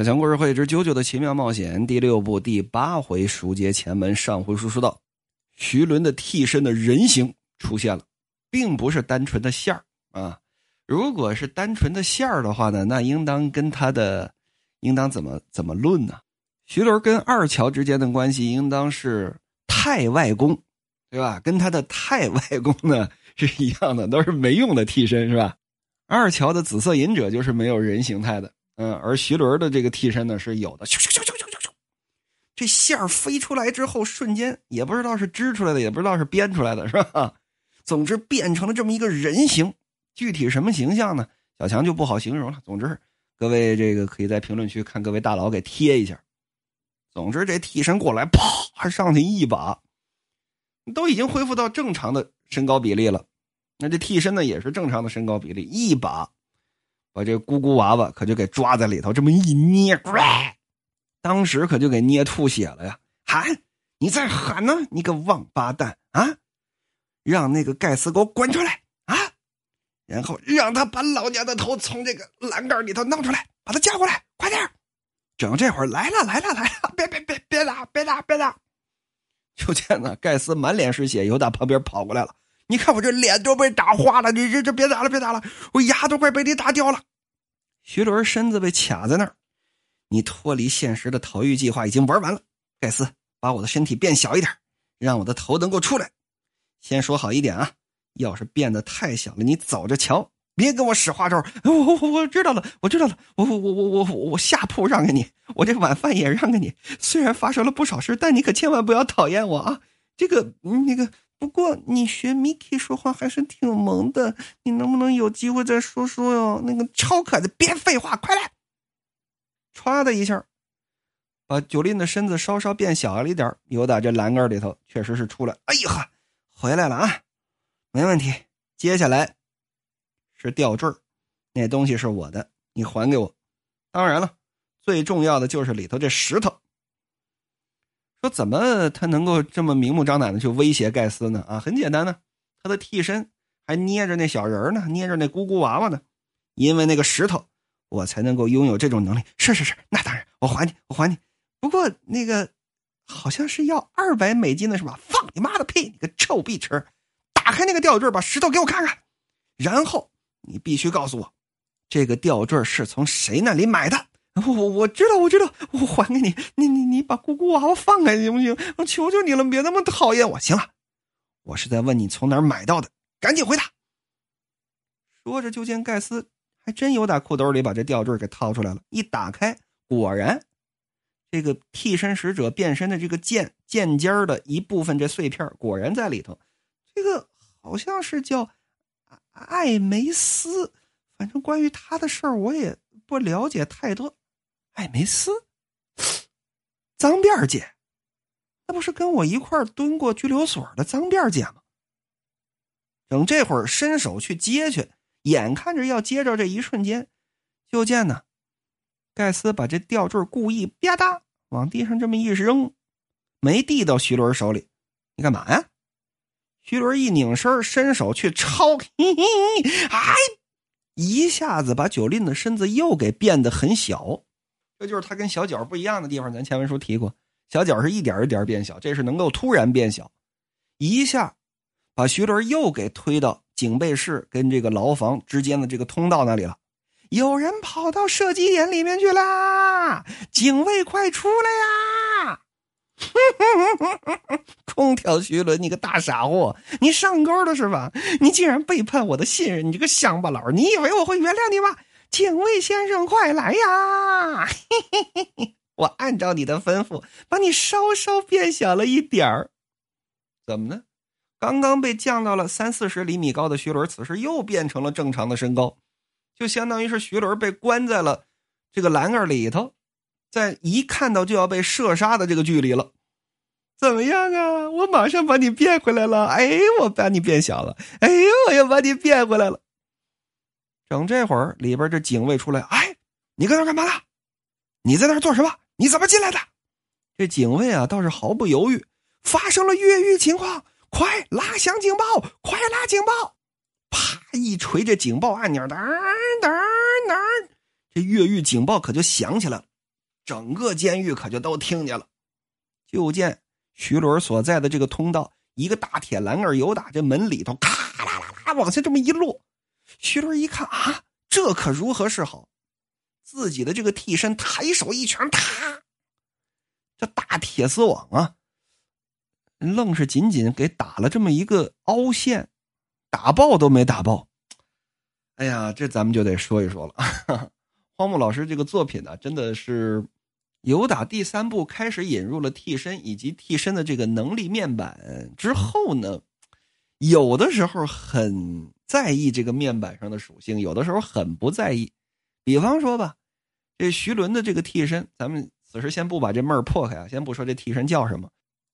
小强故事会之《九九的奇妙冒险》第六部第八回熟接前门。上回书说到，徐伦的替身的人形出现了，并不是单纯的线儿啊。如果是单纯的线儿的话呢，那应当跟他的，应当怎么怎么论呢？徐伦跟二乔之间的关系应当是太外公，对吧？跟他的太外公呢是一样的，都是没用的替身，是吧？二乔的紫色隐者就是没有人形态的。嗯，而徐伦的这个替身呢是有的，咻咻咻咻咻咻咻，这线飞出来之后，瞬间也不知道是织出来的，也不知道是编出来的，是吧？总之变成了这么一个人形，具体什么形象呢？小强就不好形容了。总之，各位这个可以在评论区看各位大佬给贴一下。总之，这替身过来，啪上去一把，都已经恢复到正常的身高比例了。那这替身呢也是正常的身高比例，一把。把这咕咕娃娃可就给抓在里头，这么一捏，当时可就给捏吐血了呀！喊，你再喊呢，你个王八蛋啊！让那个盖斯给我滚出来啊！然后让他把老娘的头从这个栏杆里头弄出来，把他叫过来，快点！整这会儿来了来了来了，别别别别打别打别打！就见呢，盖斯满脸是血，又打旁边跑过来了。你看我这脸都被打花了，你这这别打了，别打了，我牙都快被你打掉了。徐伦身子被卡在那儿，你脱离现实的逃狱计划已经玩完了。盖斯，把我的身体变小一点，让我的头能够出来。先说好一点啊，要是变得太小了，你走着瞧，别跟我使花招。我我我知道了，我知道了，我我我我我我下铺让给你，我这晚饭也让给你。虽然发生了不少事，但你可千万不要讨厌我啊。这个那个。不过你学 Miki 说话还是挺萌的，你能不能有机会再说说哟？那个超可爱的，别废话，快来！唰的一下，把九令的身子稍稍变小了一点，由打这栏杆里头确实是出来。哎呀，回来了啊，没问题。接下来是吊坠那东西是我的，你还给我。当然了，最重要的就是里头这石头。说怎么他能够这么明目张胆的去威胁盖斯呢？啊，很简单呢，他的替身还捏着那小人呢，捏着那咕咕娃娃呢，因为那个石头，我才能够拥有这种能力。是是是，那当然，我还你，我还你。不过那个好像是要二百美金的是吧？放你妈的屁！你个臭碧池，打开那个吊坠，把石头给我看看，然后你必须告诉我，这个吊坠是从谁那里买的。我我知道，我知道，我还给你。你你你把姑姑娃娃放开行不行？我求求你了，别那么讨厌我。行了，我是在问你从哪儿买到的，赶紧回答。说着，就见盖斯还真有打裤兜里把这吊坠给掏出来了。一打开，果然，这个替身使者变身的这个剑剑尖的一部分这碎片果然在里头。这个好像是叫艾梅斯，反正关于他的事儿我也不了解太多。艾梅斯，脏辫姐，那不是跟我一块蹲过拘留所的脏辫姐吗？等这会儿伸手去接去，眼看着要接着，这一瞬间，就见呢，盖斯把这吊坠故意吧嗒往地上这么一扔，没递到徐伦手里。你干嘛呀？徐伦一拧身，伸手去抄，哎，一下子把九令的身子又给变得很小。这就是他跟小脚不一样的地方。咱前文书提过，小脚是一点一点变小，这是能够突然变小，一下把徐伦又给推到警备室跟这个牢房之间的这个通道那里了。有人跑到射击点里面去啦！警卫，快出来呀！空调徐伦，你个大傻货，你上钩了是吧？你竟然背叛我的信任，你这个乡巴佬！你以为我会原谅你吗？警卫先生，快来呀！我按照你的吩咐，把你稍稍变小了一点儿。怎么呢？刚刚被降到了三四十厘米高的徐伦，此时又变成了正常的身高，就相当于是徐伦被关在了这个栏杆里头，在一看到就要被射杀的这个距离了。怎么样啊？我马上把你变回来了。哎，我把你变小了。哎呦，我又把你变回来了。等这会儿，里边这警卫出来，哎，你搁那干嘛呢？你在那做什么？你怎么进来的？这警卫啊，倒是毫不犹豫，发生了越狱情况，快拉响警报，快拉警报！啪一锤，这警报按钮，噔噔噔，这越狱警报可就响起来了。整个监狱可就都听见了。就见徐伦所在的这个通道，一个大铁栏杆由打这门里头，咔啦啦啦往下这么一落。徐伦一看啊，这可如何是好？自己的这个替身抬手一拳，啪！这大铁丝网啊，愣是仅仅给打了这么一个凹陷，打爆都没打爆。哎呀，这咱们就得说一说了。荒木老师这个作品呢，真的是由打第三部开始引入了替身以及替身的这个能力面板之后呢，有的时候很在意这个面板上的属性，有的时候很不在意。比方说吧，这徐伦的这个替身，咱们此时先不把这闷儿破开啊，先不说这替身叫什么。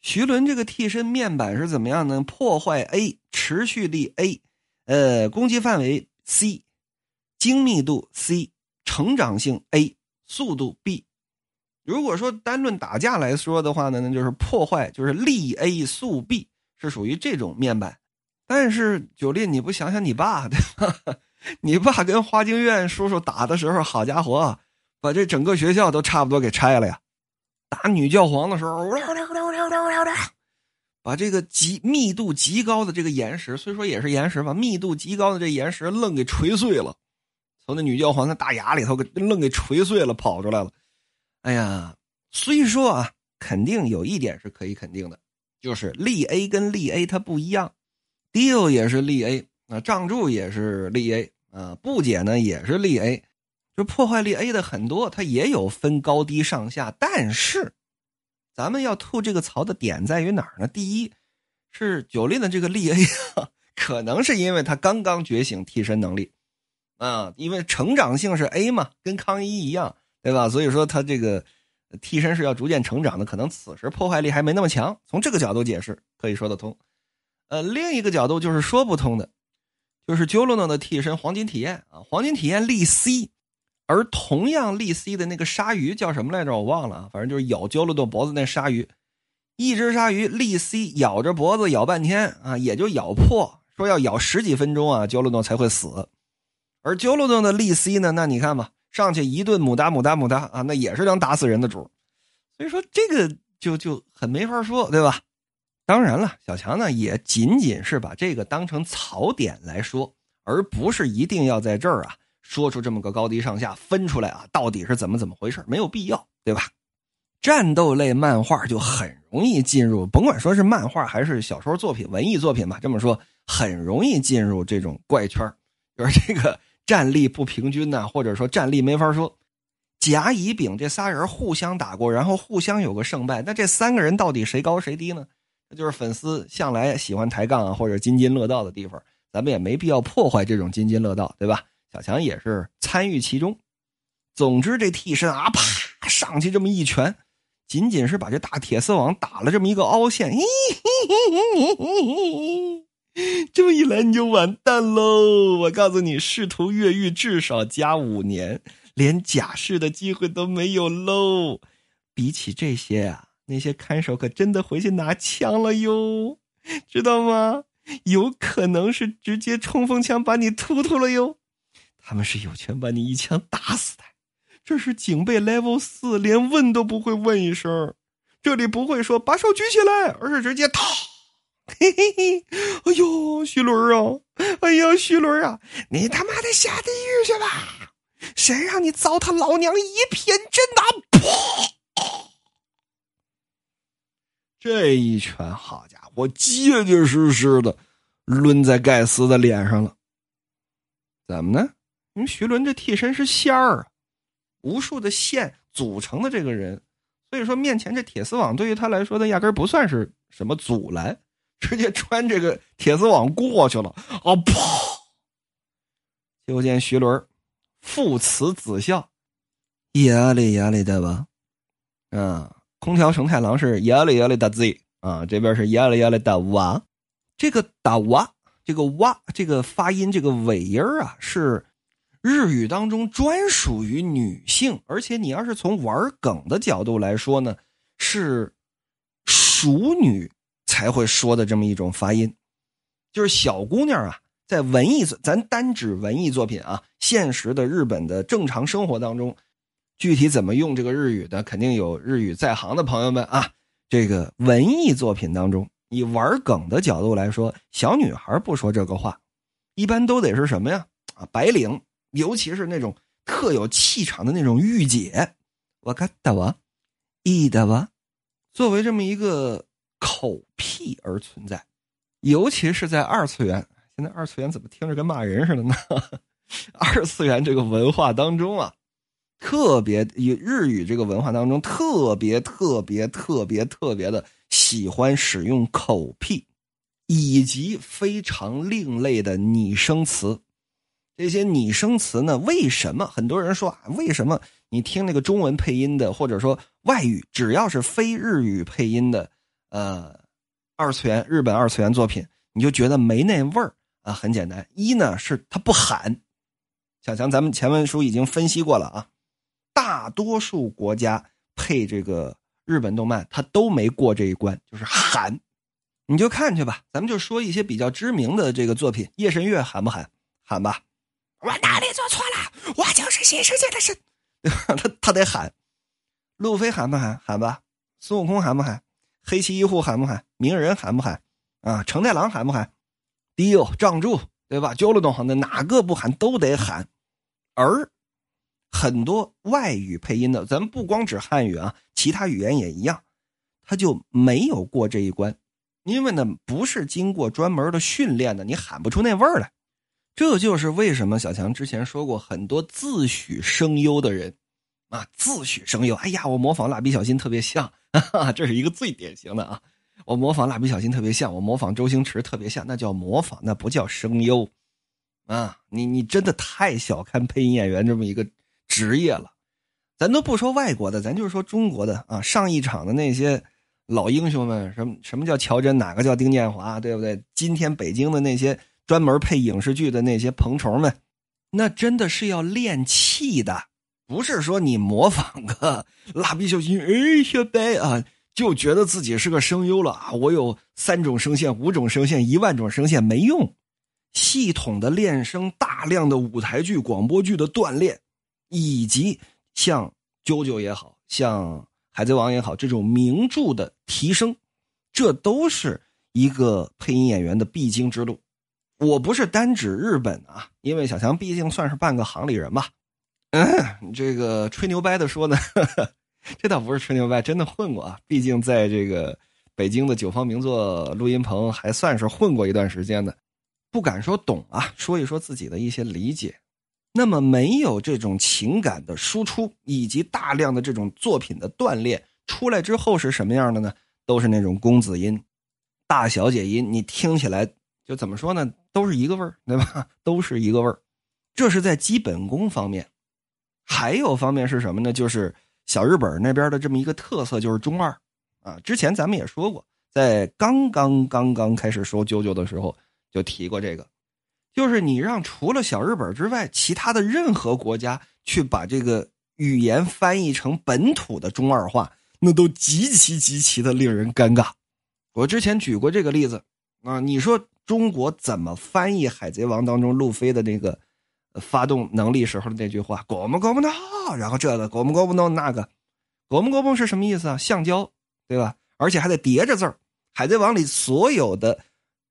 徐伦这个替身面板是怎么样呢？破坏 A，持续力 A，呃，攻击范围。C，精密度 C，成长性 A，速度 B。如果说单论打架来说的话呢，那就是破坏，就是力 A 速 B，是属于这种面板。但是九烈，你不想想你爸对吧？你爸跟花京院叔叔打的时候，好家伙，把这整个学校都差不多给拆了呀！打女教皇的时候。把这个极密度极高的这个岩石，虽说也是岩石吧，密度极高的这岩石愣给锤碎了，从那女教皇的大牙里头给愣给锤碎了，跑出来了。哎呀，虽说啊，肯定有一点是可以肯定的，就是力 A 跟力 A 它不一样，Deal 也是力 A，啊，杖柱也是力 A，啊，不解呢也是力 A，就破坏力 A 的很多，它也有分高低上下，但是。咱们要吐这个槽的点在于哪儿呢？第一，是九令的这个力 A，可能是因为他刚刚觉醒替身能力，啊，因为成长性是 A 嘛，跟康一一样，对吧？所以说他这个替身是要逐渐成长的，可能此时破坏力还没那么强。从这个角度解释可以说得通。呃，另一个角度就是说不通的，就是九洛诺的替身黄金体验啊，黄金体验力 C。而同样力 C 的那个鲨鱼叫什么来着？我忘了，反正就是咬焦了的脖子那鲨鱼，一只鲨鱼力 C 咬着脖子咬半天啊，也就咬破，说要咬十几分钟啊，焦洛诺才会死。而焦洛诺的力 C 呢，那你看吧，上去一顿母哒母哒母哒啊，那也是能打死人的主。所以说这个就就很没法说，对吧？当然了，小强呢也仅仅是把这个当成槽点来说，而不是一定要在这儿啊。说出这么个高低上下分出来啊，到底是怎么怎么回事？没有必要，对吧？战斗类漫画就很容易进入，甭管说是漫画还是小说作品、文艺作品吧，这么说很容易进入这种怪圈就是这个 战力不平均呐，或者说战力没法说。甲、乙、丙这仨人互相打过，然后互相有个胜败，那这三个人到底谁高谁低呢？就是粉丝向来喜欢抬杠啊，或者津津乐道的地方。咱们也没必要破坏这种津津乐道，对吧？小强也是参与其中。总之，这替身啊，啪上去这么一拳，仅仅是把这大铁丝网打了这么一个凹陷。这么一来，你就完蛋喽！我告诉你，试图越狱至少加五年，连假释的机会都没有喽。比起这些啊，那些看守可真的回去拿枪了哟，知道吗？有可能是直接冲锋枪把你突突了哟。他们是有权把你一枪打死的，这是警备 level 四，连问都不会问一声。这里不会说把手举起来，而是直接掏。嘿嘿嘿，哎呦，徐伦啊，哎呀，徐伦啊，你他妈的下地狱去吧！谁让你糟蹋老娘一片真呐？噗！这一拳，好家伙，结结实实的抡在盖斯的脸上了。怎么呢？因为徐伦这替身是仙儿啊，无数的线组成的这个人，所以说面前这铁丝网对于他来说，他压根不算是什么阻拦，直接穿这个铁丝网过去了。啊！啪！就见徐伦父慈子孝，压力压力的吧？啊，空调成太郎是呀哩呀哩的 Z 啊，这边是呀哩呀哩的哇。这个打哇，这个哇，这个发音，这个尾音啊是。日语当中专属于女性，而且你要是从玩梗的角度来说呢，是熟女才会说的这么一种发音，就是小姑娘啊，在文艺咱单指文艺作品啊，现实的日本的正常生活当中，具体怎么用这个日语的，肯定有日语在行的朋友们啊。这个文艺作品当中，以玩梗的角度来说，小女孩不说这个话，一般都得是什么呀？啊，白领，尤其是那种特有气场的那种御姐。我看大王，一大王，作为这么一个口癖而存在，尤其是在二次元。现在二次元怎么听着跟骂人似的呢？二次元这个文化当中啊。特别以日语这个文化当中，特别特别特别特别的喜欢使用口癖，以及非常另类的拟声词。这些拟声词呢，为什么很多人说啊？为什么你听那个中文配音的，或者说外语，只要是非日语配音的，呃，二次元日本二次元作品，你就觉得没那味儿啊？很简单，一呢是他不喊。小强，咱们前文书已经分析过了啊。大多数国家配这个日本动漫，他都没过这一关，就是喊，你就看去吧。咱们就说一些比较知名的这个作品，《夜神月》喊不喊？喊吧。我哪里做错了？我就是新世界的神，他 他得喊。路飞喊不喊？喊吧。孙悟空喊不喊？黑崎一护喊不喊？鸣人喊不喊？啊，成太郎喊不喊？迪欧、仗助，对吧？焦罗东那哪个不喊都得喊，而。很多外语配音的，咱们不光指汉语啊，其他语言也一样，他就没有过这一关，因为呢不是经过专门的训练的，你喊不出那味儿来。这就是为什么小强之前说过，很多自诩声优的人啊，自诩声优，哎呀，我模仿蜡笔小新特别像，这是一个最典型的啊，我模仿蜡笔小新特别像，我模仿周星驰特别像，那叫模仿，那不叫声优啊！你你真的太小看配音演员这么一个。职业了，咱都不说外国的，咱就是说中国的啊。上一场的那些老英雄们，什么什么叫乔真，哪个叫丁建华，对不对？今天北京的那些专门配影视剧的那些彭虫们，那真的是要练气的，不是说你模仿个蜡笔小新，哎，小白啊，就觉得自己是个声优了啊。我有三种声线、五种声线、一万种声线，没用。系统的练声，大量的舞台剧、广播剧的锻炼。以及像啾啾也好像海贼王也好，这种名著的提升，这都是一个配音演员的必经之路。我不是单指日本啊，因为小强毕竟算是半个行里人吧。嗯，这个吹牛掰的说呢，这倒不是吹牛掰，真的混过啊。毕竟在这个北京的九方名作录音棚，还算是混过一段时间的，不敢说懂啊，说一说自己的一些理解。那么没有这种情感的输出，以及大量的这种作品的锻炼出来之后是什么样的呢？都是那种公子音、大小姐音，你听起来就怎么说呢？都是一个味儿，对吧？都是一个味儿。这是在基本功方面，还有方面是什么呢？就是小日本那边的这么一个特色，就是中二啊。之前咱们也说过，在刚刚刚刚开始说啾啾的时候就提过这个。就是你让除了小日本之外，其他的任何国家去把这个语言翻译成本土的中二话，那都极其极其的令人尴尬。我之前举过这个例子啊，你说中国怎么翻译《海贼王》当中路飞的那个发动能力时候的那句话“狗不狗不闹”，然后这个“狗不狗不闹”那个“狗不狗不”是什么意思啊？橡胶，对吧？而且还得叠着字儿，《海贼王》里所有的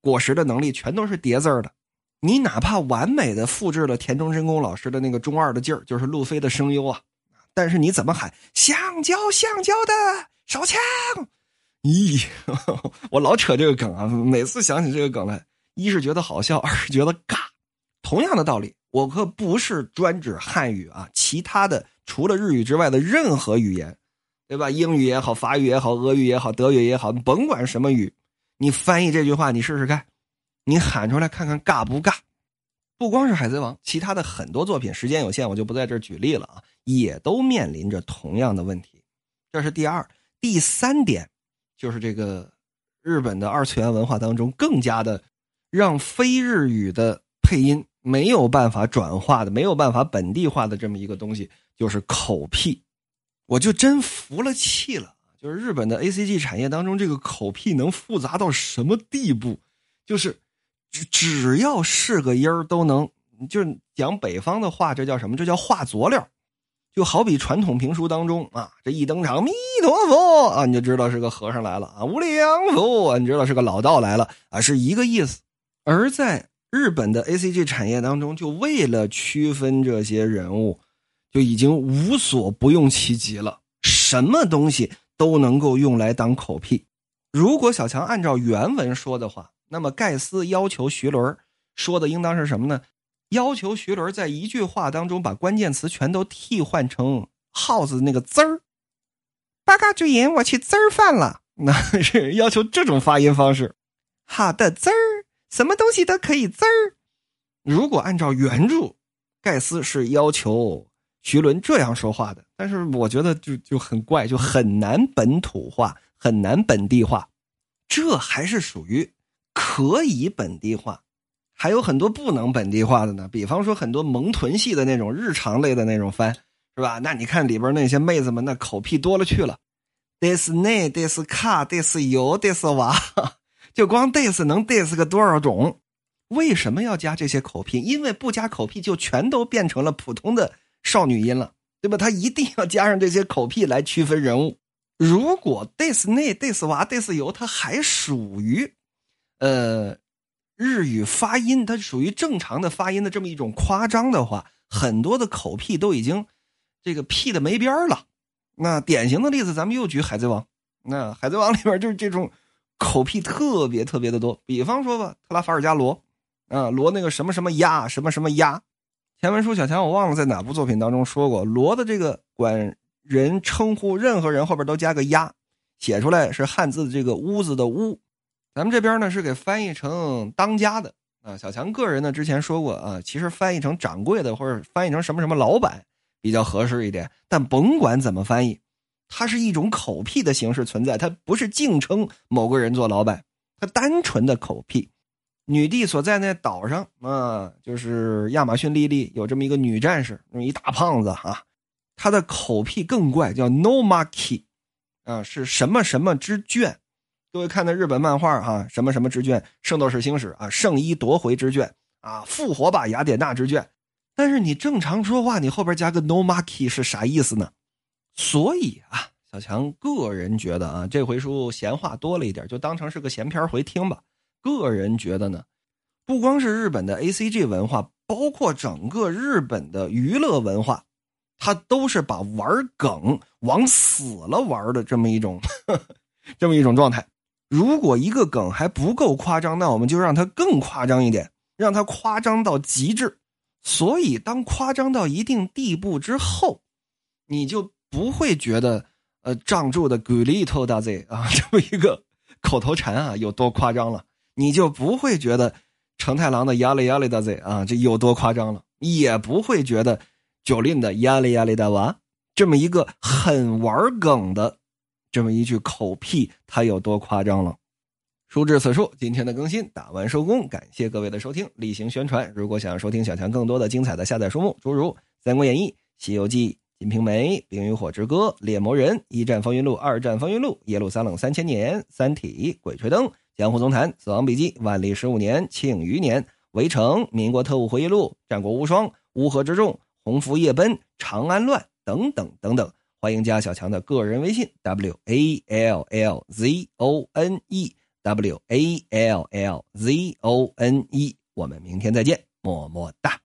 果实的能力全都是叠字儿的。你哪怕完美的复制了田中真弓老师的那个中二的劲儿，就是路飞的声优啊，但是你怎么喊橡胶橡胶的手枪？咦，我老扯这个梗啊，每次想起这个梗来，一是觉得好笑，二是觉得尬。同样的道理，我可不是专指汉语啊，其他的除了日语之外的任何语言，对吧？英语也好，法语也好，俄语也好，德语也好，甭管什么语，你翻译这句话，你试试看。你喊出来看看尬不尬？不光是《海贼王》，其他的很多作品，时间有限，我就不在这儿举例了啊，也都面临着同样的问题。这是第二、第三点，就是这个日本的二次元文化当中更加的让非日语的配音没有办法转化的、没有办法本地化的这么一个东西，就是口癖。我就真服了气了，就是日本的 A C G 产业当中，这个口癖能复杂到什么地步？就是。只要是个音儿都能，就是讲北方的话，这叫什么？这叫画佐料。就好比传统评书当中啊，这一登场，弥陀佛啊，你就知道是个和尚来了啊；无量佛啊，你知道是个老道来了啊，是一个意思。而在日本的 A C G 产业当中，就为了区分这些人物，就已经无所不用其极了，什么东西都能够用来当口癖。如果小强按照原文说的话，那么盖斯要求徐伦说的应当是什么呢？要求徐伦在一句话当中把关键词全都替换成耗子那个滋儿。八嘎主演，我去滋儿饭了。那是要求这种发音方式。好的，滋儿，什么东西都可以滋儿。如果按照原著，盖斯是要求徐伦这样说话的，但是我觉得就就很怪，就很难本土化，很难本地化。这还是属于可以本地化。还有很多不能本地化的呢，比方说很多萌豚系的那种日常类的那种番，是吧？那你看里边那些妹子们，那口癖多了去了，this 内 this 卡 this 油 this 娃，就光 this 能 this 个多少种？为什么要加这些口癖？因为不加口癖就全都变成了普通的少女音了，对吧？他一定要加上这些口癖来区分人物。如果 this 内 this 娃 this 油，它还属于，呃。日语发音它属于正常的发音的这么一种夸张的话，很多的口癖都已经这个屁的没边了。那典型的例子，咱们又举《海贼王》，那《海贼王》里边就是这种口癖特别特别的多。比方说吧，特拉法尔加罗，啊，罗那个什么什么鸭，什么什么鸭。前文书小强我忘了在哪部作品当中说过，罗的这个管人称呼任何人后边都加个鸭，写出来是汉字的这个屋子的屋。咱们这边呢是给翻译成当家的啊，小强个人呢之前说过啊，其实翻译成掌柜的或者翻译成什么什么老板比较合适一点。但甭管怎么翻译，它是一种口癖的形式存在，它不是敬称某个人做老板，它单纯的口癖。女帝所在那岛上啊，就是亚马逊莉莉有这么一个女战士，那么一大胖子啊，她的口癖更怪，叫 No Maki，啊，是什么什么之眷。各位看的日本漫画哈，什么什么之卷，《圣斗士星矢》啊，《圣衣夺回之卷》啊，《复活吧雅典娜之卷》，但是你正常说话，你后边加个 no maki 是啥意思呢？所以啊，小强个人觉得啊，这回书闲话多了一点，就当成是个闲篇回听吧。个人觉得呢，不光是日本的 A C G 文化，包括整个日本的娱乐文化，它都是把玩梗往死了玩的这么一种，这么一种状态。如果一个梗还不够夸张，那我们就让它更夸张一点，让它夸张到极致。所以，当夸张到一定地步之后，你就不会觉得，呃，仗助的 g u 头大 Z 啊，这么一个口头禅啊有多夸张了，你就不会觉得成太郎的压力压力大 Z 啊这有多夸张了，也不会觉得九令的压力压力大娃这么一个很玩梗的。这么一句口癖，他有多夸张了？书至此处，今天的更新打完收工，感谢各位的收听，例行宣传。如果想要收听小强更多的精彩的下载书目，诸如《三国演义》《西游记》《金瓶梅》《冰与火之歌》《猎魔人》《一战风云录》《二战风云录》《耶路撒冷三千年》《三体》《鬼吹灯》《江湖总坛》《死亡笔记》《万历十五年》《庆余年》《围城》《民国特务回忆录》《战国无双》《乌合之众》《鸿福夜奔》《长安乱》等等等等。欢迎加小强的个人微信 w a l l z o n e w a l l z o n e，我们明天再见，么么哒。